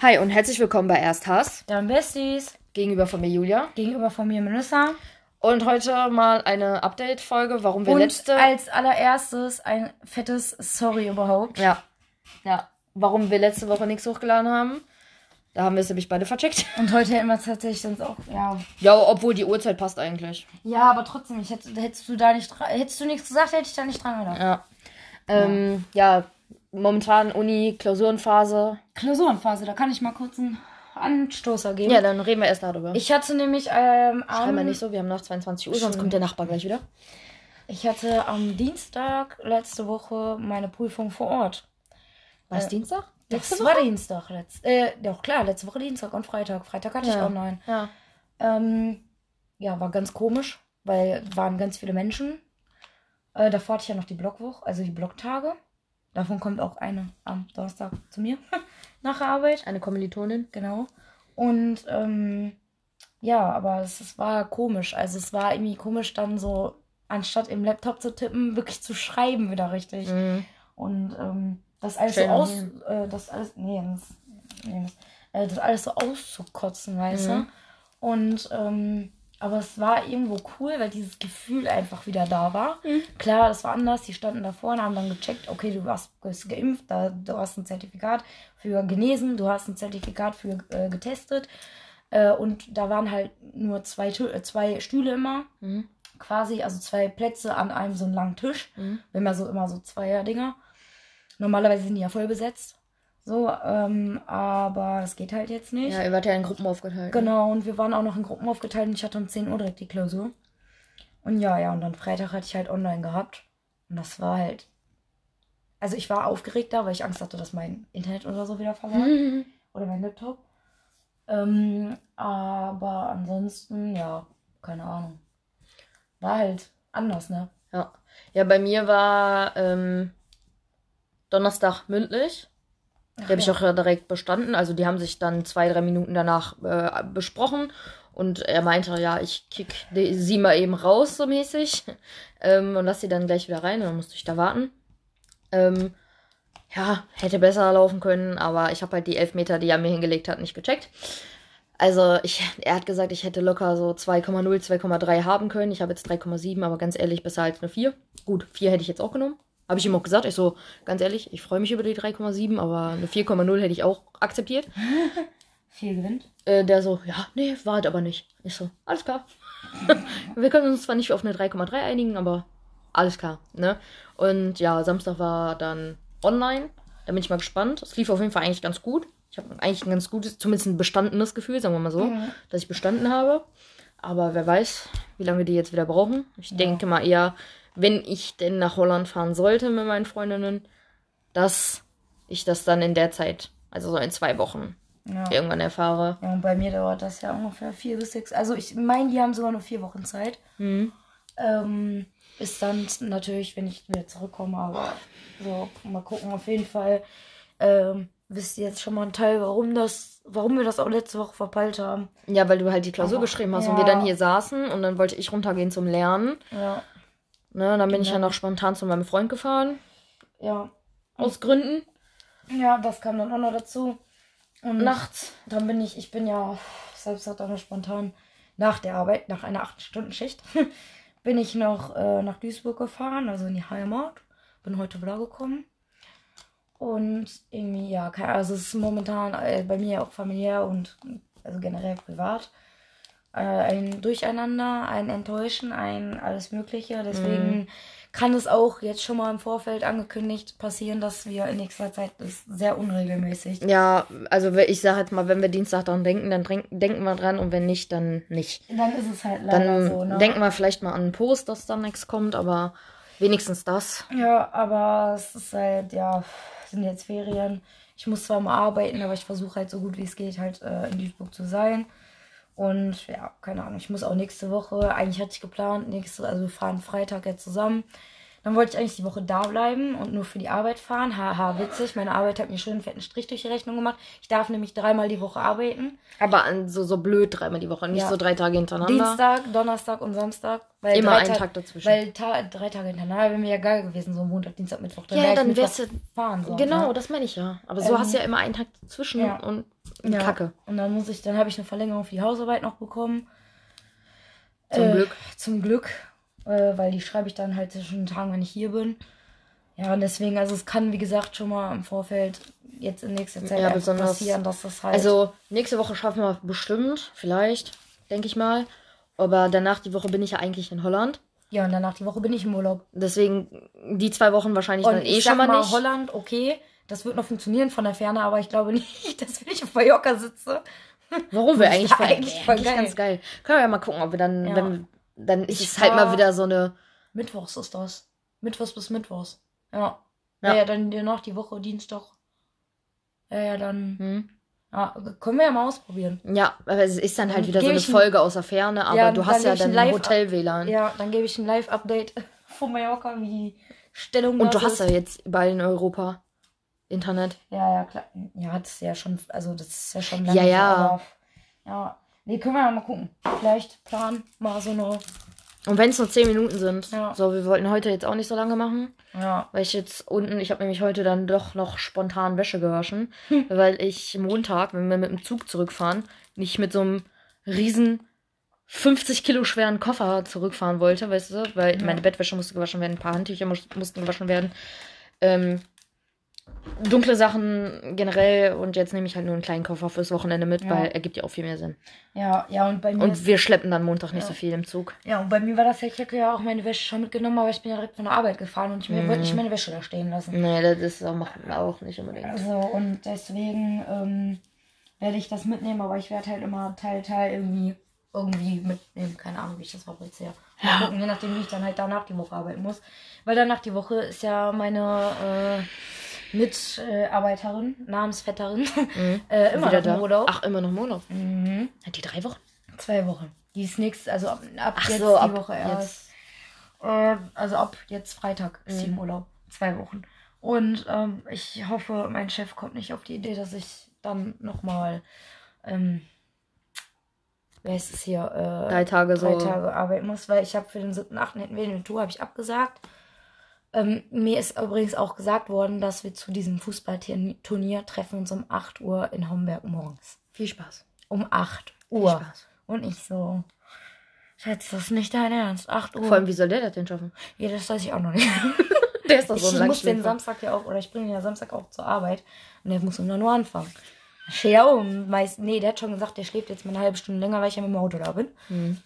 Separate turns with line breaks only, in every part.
Hi und herzlich willkommen bei Erst Hass.
Dann Besties.
Gegenüber von mir Julia.
Gegenüber von mir Melissa.
Und heute mal eine Update-Folge, warum wir
Und
letzte.
als allererstes ein fettes Sorry überhaupt.
Ja. Ja. Warum wir letzte Woche nichts hochgeladen haben. Da haben wir es nämlich beide vercheckt.
Und heute hätten wir es tatsächlich sonst auch, ja.
Ja, obwohl die Uhrzeit passt eigentlich.
Ja, aber trotzdem, ich hätte, hättest du da nicht, hättest du nichts gesagt, hätte ich da nicht dran gedacht.
Ja. Ähm, ja, momentan Uni, Klausurenphase.
Klausurenphase, da kann ich mal kurz einen Anstoßer geben.
Ja, dann reden wir erst darüber.
Ich hatte nämlich ähm,
Schreiben wir
am,
nicht so, wir haben nach 22 Uhr, sonst kommt der Nachbar gleich wieder.
ich hatte am Dienstag letzte Woche meine Prüfung vor Ort.
War es Dienstag?
Das war Dienstag. Letzt, äh, doch klar, letzte Woche Dienstag und Freitag. Freitag hatte ich
Ja.
online.
Ja.
Ähm, ja, war ganz komisch, weil waren ganz viele Menschen. Äh, davor hatte ich ja noch die Blockwoche, also die Blocktage. Davon kommt auch eine am Donnerstag zu mir nach der Arbeit.
Eine Kommilitonin.
Genau. Und ähm, ja, aber es, es war komisch. Also es war irgendwie komisch, dann so, anstatt im Laptop zu tippen, wirklich zu schreiben wieder richtig.
Mhm.
Und ähm, das alles
Stell
so aus, äh, das alles, nee, das, nee, das, äh, das alles so auszukotzen, weißt
Mhm.
du? Und ähm, aber es war irgendwo cool, weil dieses Gefühl einfach wieder da war.
Mhm.
Klar, das war anders. Die standen da vorne, haben dann gecheckt, okay, du hast, bist geimpft, da, du hast ein Zertifikat für genesen, du hast ein Zertifikat für äh, getestet. Äh, und da waren halt nur zwei, äh, zwei Stühle immer,
Mhm.
quasi, also zwei Plätze an einem so einen langen Tisch.
Mhm.
Haben ja so immer so Zweier-Dinger. Normalerweise sind die ja voll besetzt. So, ähm, aber das geht halt jetzt nicht.
Ja, ihr wart ja in Gruppen aufgeteilt.
Genau, und wir waren auch noch in Gruppen aufgeteilt und ich hatte um 10 Uhr direkt die Klausur. Und ja, ja, und dann Freitag hatte ich halt online gehabt. Und das war halt. Also ich war aufgeregt da, weil ich Angst hatte, dass mein Internet oder so wieder.
Mhm.
Oder mein Laptop. Ähm, aber ansonsten, ja, keine Ahnung. War halt anders, ne?
Ja. Ja, bei mir war ähm, Donnerstag mündlich. Die habe ich
ja.
auch direkt bestanden. Also die haben sich dann zwei, drei Minuten danach äh, besprochen. Und er meinte, ja, ich kick die, sie mal eben raus, so mäßig. Ähm, und lass sie dann gleich wieder rein. Und dann musste ich da warten. Ähm, ja, hätte besser laufen können, aber ich habe halt die Elfmeter, die er mir hingelegt hat, nicht gecheckt. Also ich, er hat gesagt, ich hätte locker so 2,0, 2,3 haben können. Ich habe jetzt 3,7, aber ganz ehrlich, besser als eine 4. Gut, 4 hätte ich jetzt auch genommen. Habe ich ihm auch gesagt. Ich so, ganz ehrlich, ich freue mich über die 3,7, aber eine 4,0 hätte ich auch akzeptiert.
Viel gewinnt.
Äh, der so, ja, nee, war halt aber nicht. Ich so, alles klar. Wir können uns zwar nicht auf eine 3,3 einigen, aber alles klar, ne? Und ja, Samstag war dann online. Da bin ich mal gespannt. Es lief auf jeden Fall eigentlich ganz gut. Ich habe eigentlich ein ganz gutes, zumindest ein bestandenes Gefühl, sagen wir mal so,
Mhm.
dass ich bestanden habe. Aber wer weiß, wie lange die jetzt wieder brauchen. Ich denke mal eher, wenn ich denn nach Holland fahren sollte mit meinen Freundinnen, dass ich das dann in der Zeit, also so in zwei Wochen,
Ja.
irgendwann erfahre.
Ja, und bei mir dauert das ja ungefähr vier bis sechs. Also ich meine, die haben sogar nur vier Wochen Zeit.
Mhm.
Ähm, ist dann natürlich, wenn ich wieder zurückkomme, aber so, mal gucken. Auf jeden Fall ähm, wisst ihr jetzt schon mal einen Teil, warum das, warum wir das auch letzte Woche verpeilt haben.
Ja, weil du halt die Klausur
Aber-
geschrieben hast
ja.
und wir dann hier saßen und dann wollte ich runtergehen zum Lernen.
Ja,
Ne, dann bin ich ja
Genau.
noch spontan zu meinem Freund gefahren.
ja.
Aus Gründen.
Ja, das kam dann auch noch dazu. Und
Nachts.
dann bin ich, ich bin ja selbst hat noch spontan nach der Arbeit, nach einer 8-Stunden-Schicht, bin ich noch äh, nach Duisburg gefahren, also in die Heimat. Bin heute wieder gekommen. Und irgendwie, ja, also es ist momentan äh, bei mir auch familiär und also generell privat äh, ein Durcheinander, ein Enttäuschen, ein alles Mögliche. Deswegen kann es auch jetzt schon mal im Vorfeld angekündigt passieren, dass wir in nächster Zeit ist sehr unregelmäßig.
Ja, also ich sage jetzt mal, wenn wir Dienstag daran denken, dann denk, denken wir dran und wenn nicht, dann nicht.
Dann ist es halt leider
Dann
so, ne?
denken wir vielleicht mal an einen Post, dass dann nichts kommt, aber wenigstens das.
Ja, aber es ist halt, ja, sind jetzt Ferien. Ich muss zwar mal arbeiten, aber ich versuche halt so gut wie es geht, halt äh, in Duisburg zu sein. Und ja, keine Ahnung, ich muss auch nächste Woche, eigentlich hatte ich geplant, nächste, also wir fahren Freitag jetzt zusammen Dann wollte ich eigentlich die Woche da bleiben und nur für die Arbeit fahren. Haha, witzig. Meine Arbeit hat mir schon einen fetten Strich durch die Rechnung gemacht. Ich darf nämlich dreimal die Woche arbeiten.
Aber an so, so blöd dreimal die Woche, nicht
Ja.
so drei Tage hintereinander.
Dienstag, Donnerstag und Samstag. Weil
Immer einen
Ta-
Tag dazwischen.
Weil ta drei Tage hintereinander wäre mir ja geil gewesen, so Montag, Dienstag, Mittwoch.
Ja,
wär ich
dann wärst du-
fahren sollen.
genau,
Ja.
das meine ich ja. Aber so
Ähm,
hast du ja immer einen Tag dazwischen
ja.
und
Ja.
Kacke.
Und dann muss ich, dann habe ich eine Verlängerung für die Hausarbeit noch bekommen.
Zum
Äh,
Glück.
Zum Glück. Äh, weil die schreibe ich dann halt zwischen den Tagen, wenn ich hier bin. Ja, und deswegen, also es kann, wie gesagt, schon mal im Vorfeld jetzt in nächster Zeit
Ja,
passieren, dass das halt.
Also, nächste Woche schaffen wir bestimmt, vielleicht, denke ich mal. Aber danach die Woche bin ich ja eigentlich in Holland.
ja, und danach die Woche bin ich im Urlaub.
Deswegen die zwei Wochen wahrscheinlich
Und
dann eh schon mal
mal,
nicht.
Holland, okay, das wird noch funktionieren von der Ferne, aber ich glaube nicht, dass wenn ich auf Mallorca sitze.
Warum wir eigentlich
ist
voll,
eigentlich
eigentlich
voll geil.
ganz geil. Können wir ja mal gucken, ob wir dann,
Ja.
wenn, dann ist
Ich
es halt mal wieder so eine.
Mittwochs ist das. Mittwochs bis Mittwochs. Ja.
Ja.
Ja, ja dann dir noch die Woche Dienstag. Ja, ja, dann.
Hm.
Ja, können wir ja mal ausprobieren.
Ja, aber es ist dann halt
Dann
wieder so eine
ich ein-
Folge aus der Ferne, aber
Ja,
du hast ja
ein
dann Hotel-WLAN.
Ja, dann gebe ich ein Live-Update von Mallorca, wie die Stellung
Und du hast
ist.
ja jetzt überall in Europa Internet.
Ja, ja, klar. Ja, das ist ja schon, also das ist ja schon
Ja, ja.
so, aber, ja. Nee, können wir mal gucken. Vielleicht planen mal so eine.
Und wenn es nur 10 Minuten sind.
Ja.
So, wir wollten heute jetzt auch nicht so lange machen.
Ja.
Weil ich jetzt unten, ich habe nämlich heute dann doch noch spontan Wäsche gewaschen,
Hm.
weil ich Montag, wenn wir mit dem Zug zurückfahren, nicht mit so einem riesen 50 Kilo schweren Koffer zurückfahren wollte, weißt du, weil
Ja.
meine Bettwäsche musste gewaschen werden, ein paar Handtücher mus mussten gewaschen werden. Ähm, dunkle Sachen generell und jetzt nehme ich halt nur einen kleinen Koffer fürs Wochenende mit,
Ja.
weil er gibt ja auch viel mehr Sinn.
Ja, ja, und bei mir.
Und wir schleppen dann Montag nicht
Ja.
so viel im Zug.
ja, und bei mir war das ja, ich hätte ja auch meine Wäsche schon mitgenommen, aber ich bin ja direkt von der Arbeit gefahren und ich mir
Mhm.
wollte nicht meine Wäsche da stehen lassen.
Nee, das ist auch, macht man auch nicht unbedingt.
Also, und deswegen ähm, werde ich das mitnehmen, aber ich werde halt immer Teil, Teil irgendwie, irgendwie mitnehmen. Keine Ahnung, wie ich das fabriziere. Mal
Ja.
gucken, je nachdem, wie ich dann halt danach die Woche arbeiten muss. Weil danach die Woche ist ja meine äh, Mitarbeiterin, Namensvetterin, äh, immer
Wieder
noch im Urlaub.
Ach, immer noch im Urlaub.
Mhm.
Hat die drei Wochen?
Zwei Wochen. Die ist nächst, also ab, ab
Ach
jetzt
so,
die
ab
Woche erst. Äh, also ab jetzt Freitag ist sie
Mhm.
im Urlaub. Zwei Wochen. Und ähm, ich hoffe, mein Chef kommt nicht auf die Idee, dass ich dann nochmal, ähm, wer ist es hier, äh,
Drei Tage so.
drei Tage arbeiten muss, weil ich habe für den 7.8. hätten wir eine Tour, habe ich abgesagt. Ähm, mir ist übrigens auch gesagt worden, dass wir zu diesem Fußballturnier treffen uns um 8 Uhr in Homberg morgens.
Viel Spaß.
Um 8
Viel
Uhr.
Spaß.
Und ich so, Schatz, das ist nicht dein Ernst. 8 Uhr.
Vor allem, wie soll der das denn schaffen?
ja, das weiß ich auch noch nicht.
Der ist doch
ich
so ein
muss den. Samstag ja auch, oder ich bringe ihn ja Samstag auch zur Arbeit. Und der muss um 9 Uhr anfangen. Ja, um meist, nee, der hat schon gesagt, der schläft jetzt mal eine halbe Stunde länger, weil ich ja mit dem Auto da bin.
Hm.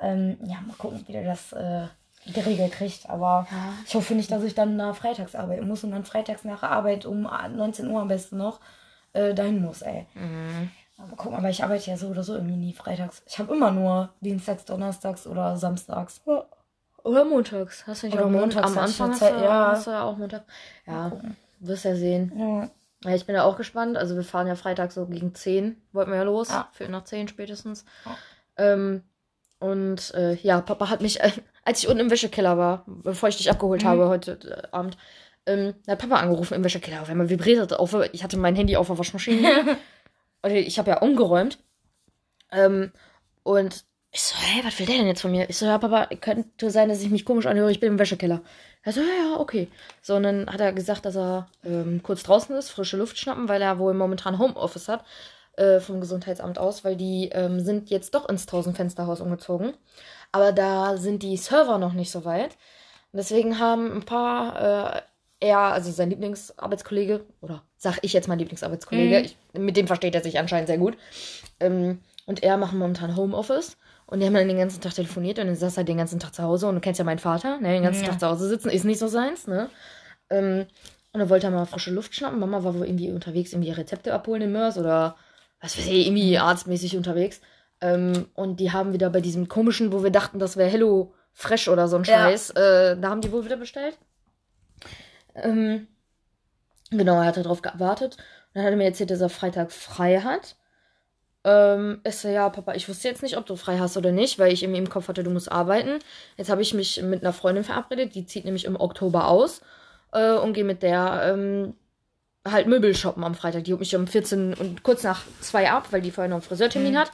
Ähm, ja, mal gucken, wie der das äh, geregelt kriegt. Aber
Ja.
ich hoffe nicht, dass ich dann da freitags arbeiten muss und dann freitags nach Arbeit um 19 Uhr am besten noch äh, dahin muss, ey.
Mhm.
Aber guck mal, aber ich arbeite ja so oder so irgendwie nie freitags. Ich habe immer nur Dienstags, Donnerstags oder Samstags.
Oder montags. Hast du nicht
Oder
auch Mon
montags
am Anfang hast du,
ja.
hast du ja auch Montag. Ja, wirst ja sehen.
Ja.
Ja, ich bin da auch gespannt. Also wir fahren ja Freitag so gegen 10, wollten wir ja los.
Ja.
Für nach 10 spätestens.
Ja.
Ähm, und äh, ja, Papa hat mich, äh, als ich unten im Wäschekeller war, bevor ich dich abgeholt
Mhm.
habe heute äh, Abend, ähm, hat Papa angerufen im Wäschekeller. Auf einmal vibriert das auf. Ich hatte mein Handy auf der Waschmaschine. und ich habe ja umgeräumt. Ähm, und ich so, hey, was will der denn jetzt von mir? Ich so, ja, Papa, könnte sein, dass ich mich komisch anhöre, ich bin im Wäschekeller. Er so, ja, ja, okay. So, und dann hat er gesagt, dass er ähm, kurz draußen ist, frische Luft schnappen, weil er wohl momentan Homeoffice hat äh, vom Gesundheitsamt aus, weil die ähm, sind jetzt doch ins Tausendfensterhaus umgezogen. Aber da sind die Server noch nicht so weit. Und deswegen haben ein paar, äh, er, also sein Lieblingsarbeitskollege, oder sag ich jetzt mein Lieblingsarbeitskollege,
Mhm.
ich, mit dem versteht er sich anscheinend sehr gut, ähm, und er machen momentan Homeoffice. Und die haben dann den ganzen Tag telefoniert und dann saß er den ganzen Tag zu Hause. Und du kennst ja meinen Vater, ne? Den ganzen
Ja.
Tag zu Hause sitzen, ist nicht so seins, ne? Ähm, und dann wollte er mal frische Luft schnappen. Mama war wohl irgendwie unterwegs, irgendwie Rezepte abholen in Mörs oder was weiß ich, irgendwie arztmäßig unterwegs. Ähm, und die haben wieder bei diesem komischen, wo wir dachten, das wäre Hello Fresh oder so ein
Ja.
Scheiß, äh, da haben die wohl wieder bestellt. Ähm, genau, er hatte darauf gewartet. Und dann hat er mir erzählt, dass er Freitag frei hat. Ähm, ist so, ja, Papa, ich wusste jetzt nicht, ob du frei hast oder nicht, weil ich irgendwie im Kopf hatte, du musst arbeiten. Jetzt habe ich mich mit einer Freundin verabredet, die zieht nämlich im Oktober aus äh, und gehe mit der ähm, halt Möbel shoppen am Freitag. Die holt mich um 14 und kurz nach zwei ab, weil die vorher noch einen Friseurtermin
Mhm.
hat.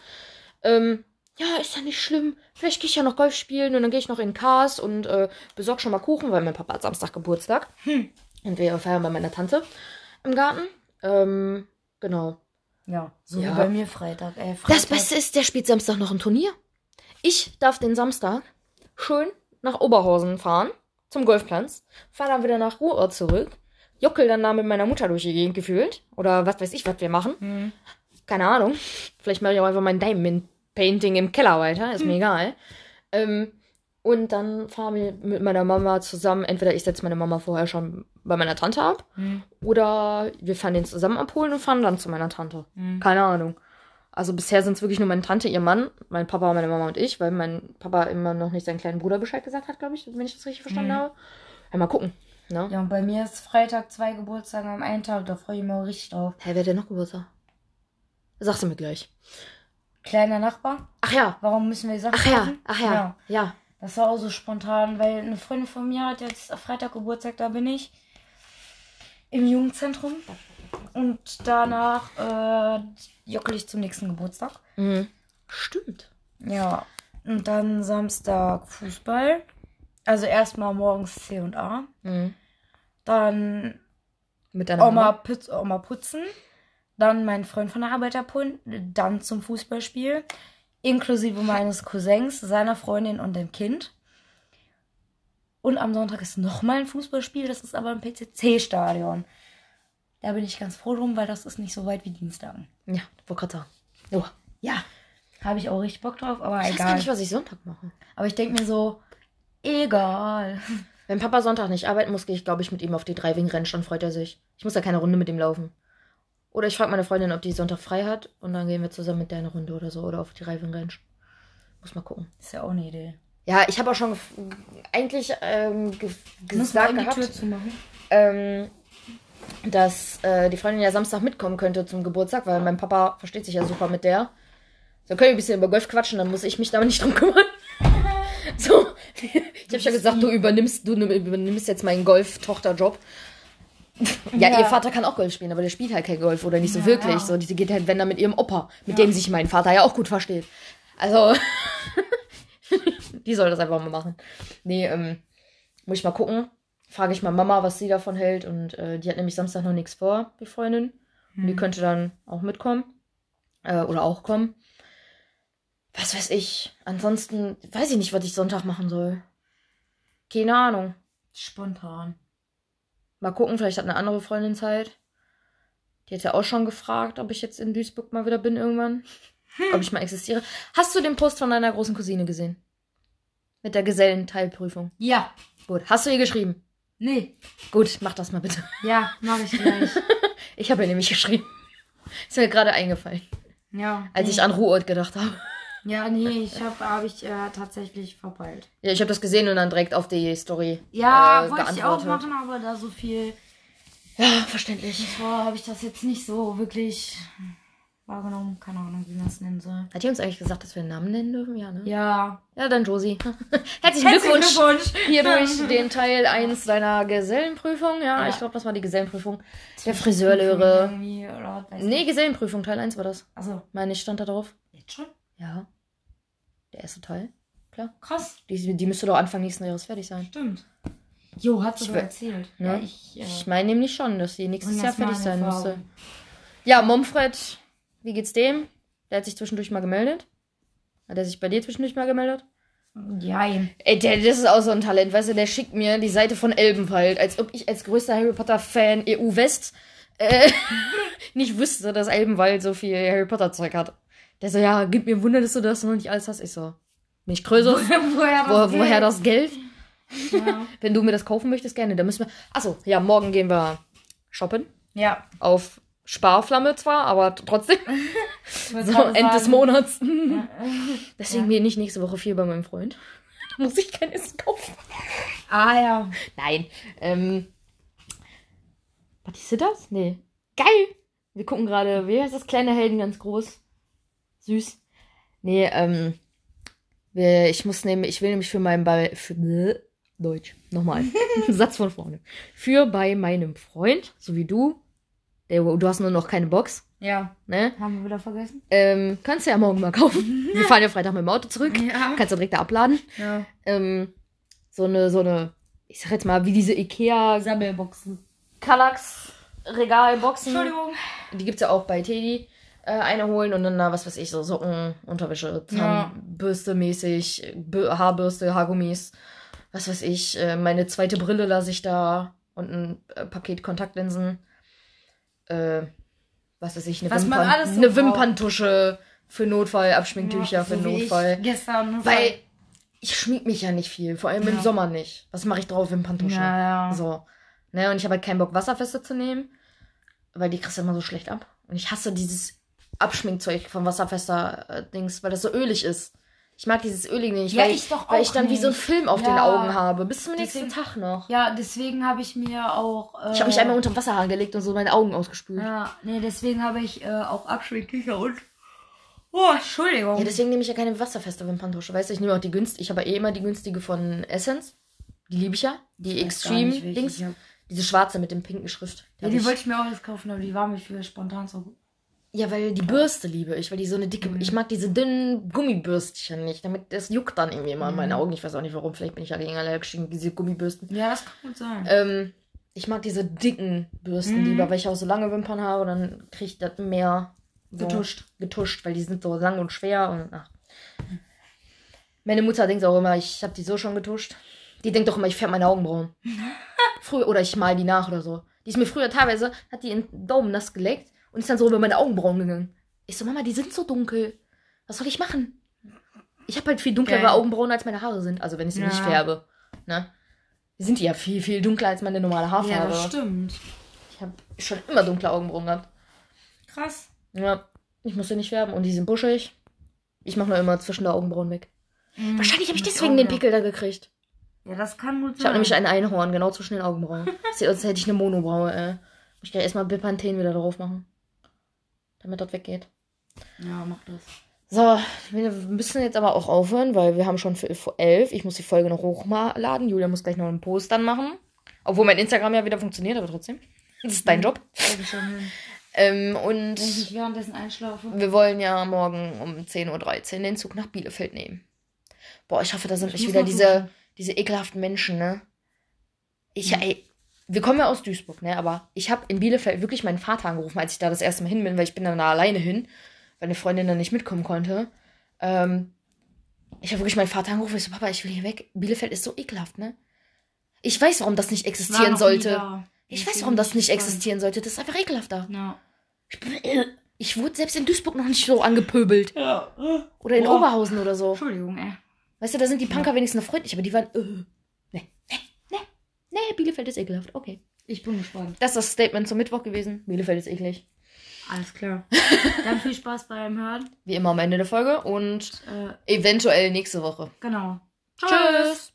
Ähm, ja, ist ja nicht schlimm. Vielleicht gehe ich ja noch Golf spielen und dann gehe ich noch in Cars und äh, besorge schon mal Kuchen, weil mein Papa hat Samstag Geburtstag.
Hm.
Und wir feiern bei meiner Tante im Garten. Ähm, genau.
Ja, so
Ja.
wie bei mir Freitag. Äh, Freitag.
Das Beste ist, der spielt Samstag noch ein Turnier. Ich darf den Samstag schön nach Oberhausen fahren, zum Golfplatz, fahre dann wieder nach Ruhrort zurück, jockel dann da mit meiner Mutter durch die Gegend gefühlt. Oder was weiß ich, was wir machen.
Hm.
Keine Ahnung. Vielleicht mache ich auch einfach mein Diamond Painting im Keller weiter, ist mir egal. Ähm, und dann fahren wir mit meiner Mama zusammen. Entweder ich setze meine Mama vorher schon bei meiner Tante ab
Hm.
oder wir fahren den zusammen abholen und fahren dann zu meiner Tante.
Hm.
Keine Ahnung. Also bisher sind es wirklich nur meine Tante, ihr Mann, mein Papa, meine Mama und ich, weil mein Papa immer noch nicht seinen kleinen Bruder Bescheid gesagt hat, glaube ich, wenn ich das richtig verstanden
Mhm.
habe. Ja, mal gucken. Ne?
Ja, und bei mir ist Freitag zwei Geburtstage am einen Tag. Da freue ich mich auch richtig drauf.
Hä, wer hat denn noch Geburtstag? Sagst du mir gleich.
Kleiner Nachbar.
Ach ja.
Warum müssen wir Sachen
Ach ja.
kaufen?
Ach ja. Ja.
Das war auch so spontan, weil eine Freundin von mir hat jetzt am Freitag Geburtstag, da bin ich im Jugendzentrum. Und danach äh, jockel ich zum nächsten Geburtstag.
Mhm. Stimmt.
Ja. Und dann Samstag Fußball. Also erstmal morgens C und A.
Mhm.
Dann
Mit deiner
Oma,
Mama.
putz, Oma putzen. Dann meinen Freund von der Arbeit abholen. Dann zum Fußballspiel. Inklusive meines Cousins, seiner Freundin und dem Kind. Und am Sonntag ist nochmal ein Fußballspiel. Das ist aber im PCC-Stadion. Da bin ich ganz froh drum, weil das ist nicht so weit wie Dienstag.
Ja, wollte gerade sagen. Oh.
Ja. Habe ich auch richtig Bock drauf, aber
Ich weiß gar
egal.
nicht, was ich Sonntag mache.
Aber ich denke mir so, egal.
Wenn Papa Sonntag nicht arbeiten muss, gehe ich, glaube ich, mit ihm auf die Driving-Rennen, dann freut er sich. Ich muss da keine Runde mit ihm laufen. Oder ich frage meine Freundin, ob die Sonntag frei hat und dann gehen wir zusammen mit der eine Runde oder so oder auf die Driving Range. Muss mal gucken.
Ist ja auch eine Idee.
Ja, ich habe auch schon eigentlich ähm, ge gesagt gehabt, ähm, dass äh, die Freundin ja Samstag mitkommen könnte zum Geburtstag, weil mein Papa versteht sich ja super mit der. So können wir ein bisschen über Golf quatschen, dann muss ich mich damit nicht drum kümmern. So, ich habe schon gesagt, du übernimmst, du übernimmst jetzt meinen Golf-Tochter-Job. Ja,
Ja.
ihr Vater kann auch Golf spielen, aber der spielt halt kein Golf oder nicht so
Ja,
wirklich.
ja.
So, die geht halt, wenn dann mit ihrem Opa, mit dem sich mein Vater ja auch gut versteht. Also, die soll das einfach mal machen. Nee, ähm, muss ich mal gucken. Frage ich mal Mama, was sie davon hält. Und äh, die hat nämlich Samstag noch nichts vor, die Freundin. Und die
Hm.
könnte dann auch mitkommen. Äh, oder auch kommen. Was weiß ich. Ansonsten weiß ich nicht, was ich Sonntag machen soll. Keine Ahnung.
Spontan.
Mal gucken, vielleicht hat eine andere Freundin Zeit. Die hat ja auch schon gefragt, ob ich jetzt in Duisburg mal wieder bin irgendwann. Ob ich mal existiere. Hast du den Post von deiner großen Cousine gesehen? Mit der Gesellenteilprüfung.
Ja.
Gut. Hast du ihr geschrieben?
Nee.
Gut, mach das mal bitte.
Ja, mache ich gleich.
Ich habe ihr nämlich geschrieben. Ist mir gerade eingefallen,
ja.
als
nee.
ich an Ruhrort gedacht habe.
Ja, nee, ich habe hab ich äh, tatsächlich verpeilt.
Ja, ich habe das gesehen und dann direkt auf die Story.
Ja,
äh,
wollte ich auch machen, aber da so viel
Ja, verständlich.
vor habe ich das jetzt nicht so wirklich wahrgenommen. Keine Ahnung, wie man es nennen soll.
Hat die uns eigentlich gesagt, dass wir einen Namen nennen dürfen? Ja, ne?
Ja.
Ja, dann Josie. Herzlichen Glückwunsch.
Glückwunsch.
Hier durch den Teil 1 deiner Gesellenprüfung. Ja,
Ja.
ich glaube, das war die Gesellenprüfung. Der Friseurlehre. Nee. Gesellenprüfung, Teil 1 war das.
Also,
Meine ich, stand da drauf.
jetzt schon?
Ja. Der erste Teil. Klar.
Krass.
Die, die müsste doch Anfang nächsten Jahres fertig sein.
Stimmt. Jo, hat sie erzählt.
Ne?
Ja, ich. Äh,
Ich meine nämlich schon, dass die nächstes Jahr fertig
in
sein
Erfahrung.
müsste. Ja, Momfred, wie geht's dem? Der hat sich zwischendurch mal gemeldet. Hat er sich bei dir zwischendurch mal gemeldet?
Jein.
Ey, der, das ist auch so ein Talent, weißt du, der schickt mir die Seite von Elbenwald, als ob ich als größter Harry Potter-Fan EU West äh, nicht wüsste, dass Elbenwald so viel Harry Potter-Zeug hat. Der so, ja, gib mir Wunder, dass du das noch nicht alles hast. Ich so, nicht größer.
woher
Wo, woher das Geld?
Ja.
Wenn du mir das kaufen möchtest, gerne. Dann müssen wir. Achso, ja, morgen gehen wir shoppen.
ja.
Auf Sparflamme zwar, aber trotzdem. So, Ende des
sagen,
Monats.
Ja.
Deswegen bin ich nächste Woche viel bei meinem Freund. Muss ich kein Essen kaufen.
Ah ja.
Nein. Ähm. Was ist das? Nee. Geil! Wir gucken gerade, wie heißt das kleine Helden ganz groß? Süß. Nee, ähm, wir- ich muss nehmen, ich will nämlich für meinen bei für Bläh, Deutsch, nochmal. Satz von vorne. Für bei meinem Freund, so wie du, der, du hast nur noch keine Box,
Ja,
ne?
haben wir wieder vergessen.
Ähm, kannst du ja morgen mal kaufen. Wir fahren ja Freitag mit dem Auto zurück.
Ja.
Kannst du direkt da abladen.
ja.
Ähm, so eine, so eine, ich sag jetzt mal, wie diese Ikea
Sammelboxen.
Kallax Regalboxen.
Entschuldigung.
Die gibt's ja auch bei Teddy. Äh, eine holen und dann da, was weiß ich, so Socken, Unterwäsche,
Ja.
Zahnbürste mäßig, Bü- Haarbürste, Haargummis, was weiß ich. Äh, meine zweite Brille lasse ich da und ein äh, Paket Kontaktlinsen. Äh, was weiß ich, eine,
Was
Wimpern,
so
eine. Wimperntusche für Notfall, Abschminktücher für
so wie
Notfall.
Gestern.
Weil ich schmieg mich ja nicht viel, vor allem im
Ja.
Sommer nicht. Was mache ich drauf? Wimperntusche.
Ja, ja.
So. Ne, und ich habe halt keinen Bock, Wasserfeste zu nehmen, weil die kriegst du immer so schlecht ab. Und ich hasse dieses Abschminkzeug von Wasserfester Dings, weil das so ölig ist. Ich mag dieses Ölige nicht,
Ja,
weil,
ich doch
weil ich dann wie so ein
nicht.
Film auf den
Ja.
Augen habe. Bis zum nächsten
Deswegen-
Tag noch.
Ja, deswegen habe ich mir auch. Äh,
Ich habe mich einmal unter den Wasserhahn gelegt und so meine Augen ausgespült. Ja,
Ja, nee, deswegen habe ich äh, auch Abschminktücher und. Oh, Entschuldigung.
deswegen nehme ich ja keine wasserfeste Wimperntusche. Weißt du, ich nehme auch die günstige. Ich habe eh immer die günstige von Essence. Die liebe ich ja. Die Extreme Dings.
Ja,
Diese schwarze mit dem pinken Schrift.
ja, die
ich-
wollte ich mir auch jetzt kaufen, aber die war mir für spontan so gut.
Ja, weil die Bürste liebe ich, weil die so eine dicke.
Mhm.
Ich mag diese dünnen Gummibürstchen nicht, damit das juckt dann irgendwie immer in meinen
Mhm.
Augen. Ich weiß auch nicht warum. Vielleicht bin ich ja gegen allergisch gegen diese Gummibürsten.
Ja, das kann gut sein.
Ähm, ich mag diese dicken Bürsten
Mhm.
lieber, weil ich auch so lange Wimpern habe, dann kriege ich das mehr so
Getuscht.
getuscht, weil die sind so lang und schwer und ach. Meine Mutter denkt auch immer, ich habe die so schon getuscht. Die denkt doch immer, ich färbe meine Augenbrauen. früher oder ich mal die nach oder so. Die ist mir früher teilweise hat die in den Daumen nass gelegt und ist dann so über meine Augenbrauen gegangen. Ich so, Mama, die sind so dunkel. Was soll ich machen? Ich habe halt viel dunklere
Geil.
Augenbrauen als meine Haare sind, also wenn ich sie nicht
Ja.
färbe, ne? Sind die ja viel viel dunkler als meine normale
ja,
Haarfarbe.
das stimmt.
ich habe schon immer dunkle Augenbrauen gehabt.
Krass.
Ja, ich muss sie nicht färben und die sind buschig. Ich mache nur immer zwischen der Augenbrauen weg.
Mhm.
Wahrscheinlich habe ich deswegen den. Pickel da gekriegt.
Ja, das kann gut
Ich habe
sein.
nämlich ein Einhorn genau zwischen den Augenbrauen. Als hätte ich eine Monobraue, ey. Muss ich gleich erstmal Bepanthen wieder drauf machen. Damit das weggeht.
Ja, mach das.
So, wir müssen jetzt aber auch aufhören, weil wir haben schon für für elf. Ich muss die Folge noch hochladen. Julia muss gleich noch einen Post dann machen. Obwohl mein Instagram ja wieder funktioniert, aber trotzdem. Das ist dein Job. Ähm, und
währenddessen einschlafe.
wir wollen ja morgen um 10.13 Uhr den Zug nach Bielefeld nehmen. Boah, ich hoffe, da sind
Ich
nicht wieder diese, diese ekelhaften Menschen, ne? Ich,
Ja.
ey, wir kommen ja aus Duisburg, ne? Aber ich habe in Bielefeld wirklich meinen Vater angerufen, als ich da das erste Mal hin bin, weil ich bin dann da alleine hin, weil eine Freundin dann nicht mitkommen konnte. Ähm, ich habe wirklich meinen Vater angerufen. Ich so, Papa, ich will hier weg. Bielefeld ist so ekelhaft, ne? Ich weiß, warum das nicht existieren sollte.
da.
Ich
Deswegen
weiß, warum das nicht
ich
existieren sollte. Das ist einfach ekelhaft da.
Ja.
Ich, äh, ich wurde selbst in Duisburg noch nicht so angepöbelt.
Ja.
Oder in
Boah.
Oberhausen oder so.
Entschuldigung, ey.
Weißt du, da sind die Punker wenigstens noch freundlich, aber die waren, äh, ne, Bielefeld ist ekelhaft. Okay.
Ich bin gespannt.
Das ist das Statement zum Mittwoch gewesen. Bielefeld ist eklig.
Alles klar. Dann viel Spaß beim Hören.
Wie immer am Ende der Folge und
Äh,
eventuell nächste Woche.
genau.
Tschüss.